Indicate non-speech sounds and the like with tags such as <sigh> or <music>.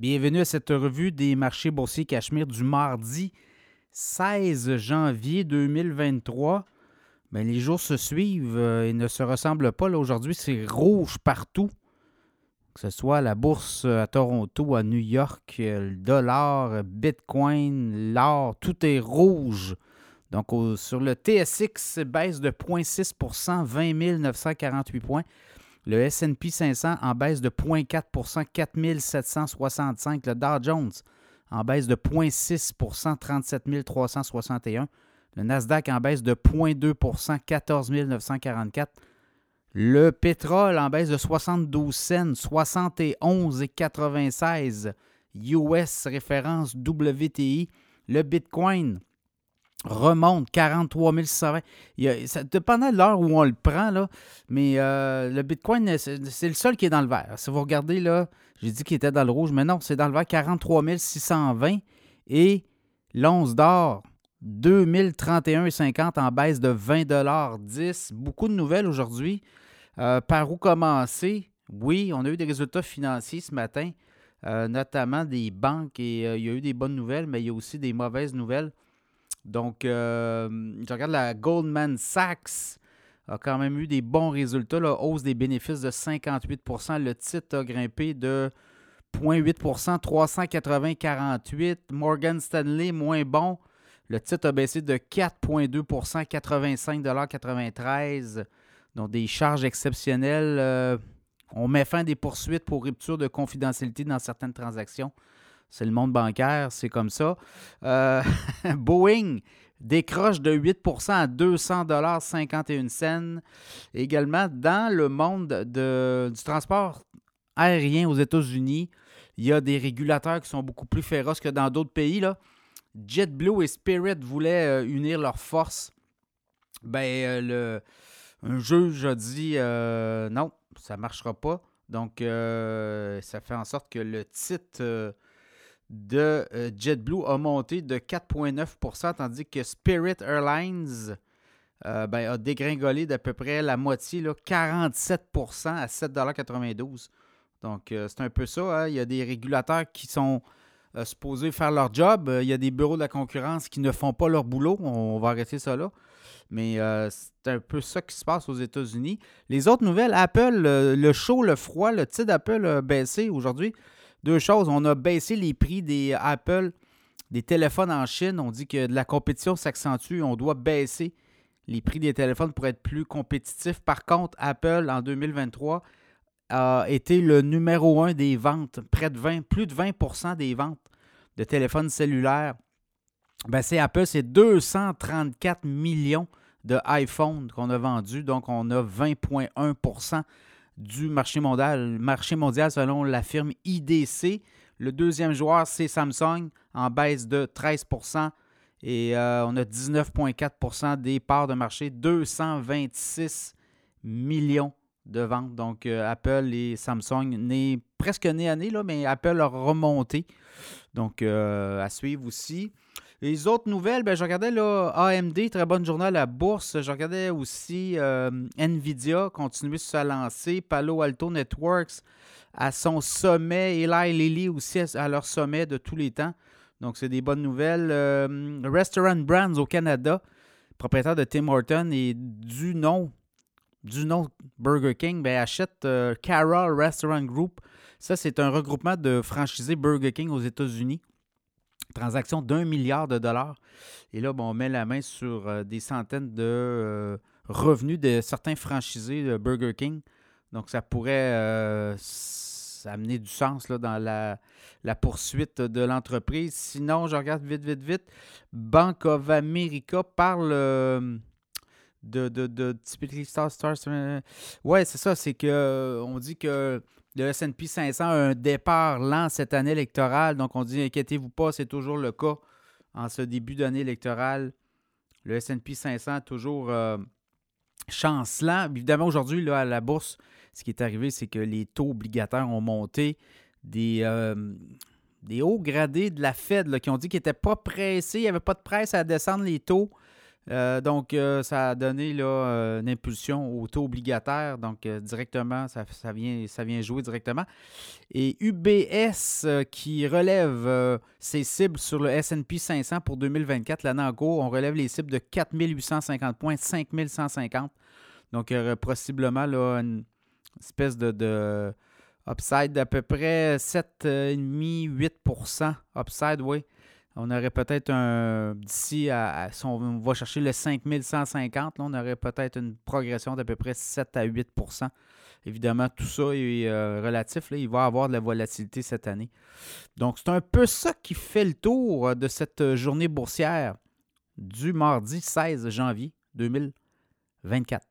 Bienvenue à cette revue des marchés boursiers Cachemire du mardi 16 janvier 2023. Bien, les jours se suivent euh, et ne se ressemblent pas. Aujourd'hui, c'est rouge partout. Que ce soit la bourse à Toronto, à New York, euh, le dollar, Bitcoin, l'or, tout est rouge. Donc, sur le TSX, baisse de 0,6% 20 948 points. Le SP 500 en baisse de 0,4% 4 765. Le Dow Jones en baisse de 0,6% 37 361. Le Nasdaq en baisse de 0,2% 14 944. Le pétrole en baisse de 72 cents, 71,96 US référence WTI. Le Bitcoin remonte 43 620. Il y a, ça, dépendant de l'heure où on le prend, mais euh, le Bitcoin, c'est le seul qui est dans le vert. Si vous regardez, là, j'ai dit qu'il était dans le rouge, mais non, c'est dans le vert 43 620 et l'once d'or 2031,50 en baisse de 20 10 Beaucoup de nouvelles aujourd'hui. Euh, par où commencer? Oui, on a eu des résultats financiers ce matin, euh, notamment des banques, et il y a eu des bonnes nouvelles, mais il y a aussi des mauvaises nouvelles. Donc, euh, je regarde la Goldman Sachs a quand même eu des bons résultats. La hausse des bénéfices de 58% Le titre a grimpé de 0,8% 380,48% Morgan Stanley, moins bon. Le titre a baissé de 4,2% 85,93 Donc, des charges exceptionnelles. Euh, on met fin à des poursuites pour rupture de confidentialité dans certaines transactions. C'est le monde bancaire, c'est comme ça. Euh, <laughs> Boeing décroche de 8 à 200,51 cents. Également, dans le monde du transport aérien aux États-Unis, il y a des régulateurs qui sont beaucoup plus féroces que dans d'autres pays. Là. JetBlue et Spirit voulaient euh, unir leurs forces. Ben, euh, le, un juge a dit non, ça ne marchera pas. Donc, ça fait en sorte que le titre de euh, JetBlue a monté de 4,9% tandis que Spirit Airlines euh, ben, a dégringolé d'à peu près la moitié, là, 47% à 7,92 Donc, euh, c'est un peu ça. Hein. Il y a des régulateurs qui sont supposés faire leur job. Il y a des bureaux de la concurrence qui ne font pas leur boulot. On, va arrêter ça là. Mais c'est un peu ça qui se passe aux États-Unis. Les autres nouvelles, Apple, le chaud, le froid, le titre d'Apple a baissé aujourd'hui. Deux choses, on a baissé les prix des Apple, des téléphones en Chine. On dit que la compétition s'accentue. On doit baisser les prix des téléphones pour être plus compétitif. Par contre, Apple, en 2023, a été le numéro un des ventes, près de 20, plus de 20% des ventes de téléphones cellulaires. Ben, c'est Apple, c'est 234 millions de qu'on a vendus, donc on a 20,1 du marché mondial, marché mondial selon la firme IDC. Le deuxième joueur, c'est Samsung, en baisse de 13% et euh, on a 19,4% des parts de marché, 226 millions de ventes. Donc, euh, Apple et Samsung, presque nez à nez, mais Apple a remonté. Donc, euh, à suivre aussi. Les autres nouvelles, ben, je regardais là, AMD, très bonne journée à la bourse. Je regardais aussi euh, Nvidia continuer sa lancée, Palo Alto Networks à son sommet, Eli Lilly aussi à, leur sommet de tous les temps. Donc, c'est des bonnes nouvelles. Euh, Restaurant Brands au Canada, propriétaire de Tim Horton et du nom, du nom Burger King, ben, achète euh, Restaurant Group. Ça, c'est un regroupement de franchisés Burger King aux États-Unis transaction d'un milliard de dollars. Et là, on met la main sur euh, des centaines de euh, revenus de certains franchisés de Burger King. Donc, ça pourrait euh, amener du sens là, dans la, poursuite de l'entreprise. Sinon, je regarde vite, vite, vite. Bank of America parle de, de, de, Star Stars. Ouais, c'est ça. C'est que on dit que le S&P 500 a un départ lent cette année électorale. Donc, on dit, inquiétez-vous pas, c'est toujours le cas en ce début d'année électorale. Le S&P 500 est toujours euh, chancelant. Évidemment, aujourd'hui, à la bourse, ce qui est arrivé, c'est que les taux obligataires ont monté. Des, euh, des hauts gradés de la Fed qui ont dit qu'ils n'étaient pas pressés, il n'y avait pas de presse à descendre les taux. Euh, donc, euh, ça a donné là, euh, une impulsion au taux obligataire. Donc, directement, ça, vient, ça vient jouer directement. Et UBS qui relève ses cibles sur le SP 500 pour 2024, l'année en cours, on relève les cibles de 4850 points, 5150. Donc, il y aurait possiblement là, une espèce de, de upside d'à peu près 7,5-8% upside, oui. On aurait peut-être un. D'ici à, Si on va chercher le 5150, là, on aurait peut-être une progression d'à peu près 7 à 8% Évidemment, tout ça est euh, relatif. Là, il va y avoir de la volatilité cette année. Donc, c'est un peu ça qui fait le tour de cette journée boursière du mardi 16 janvier 2024.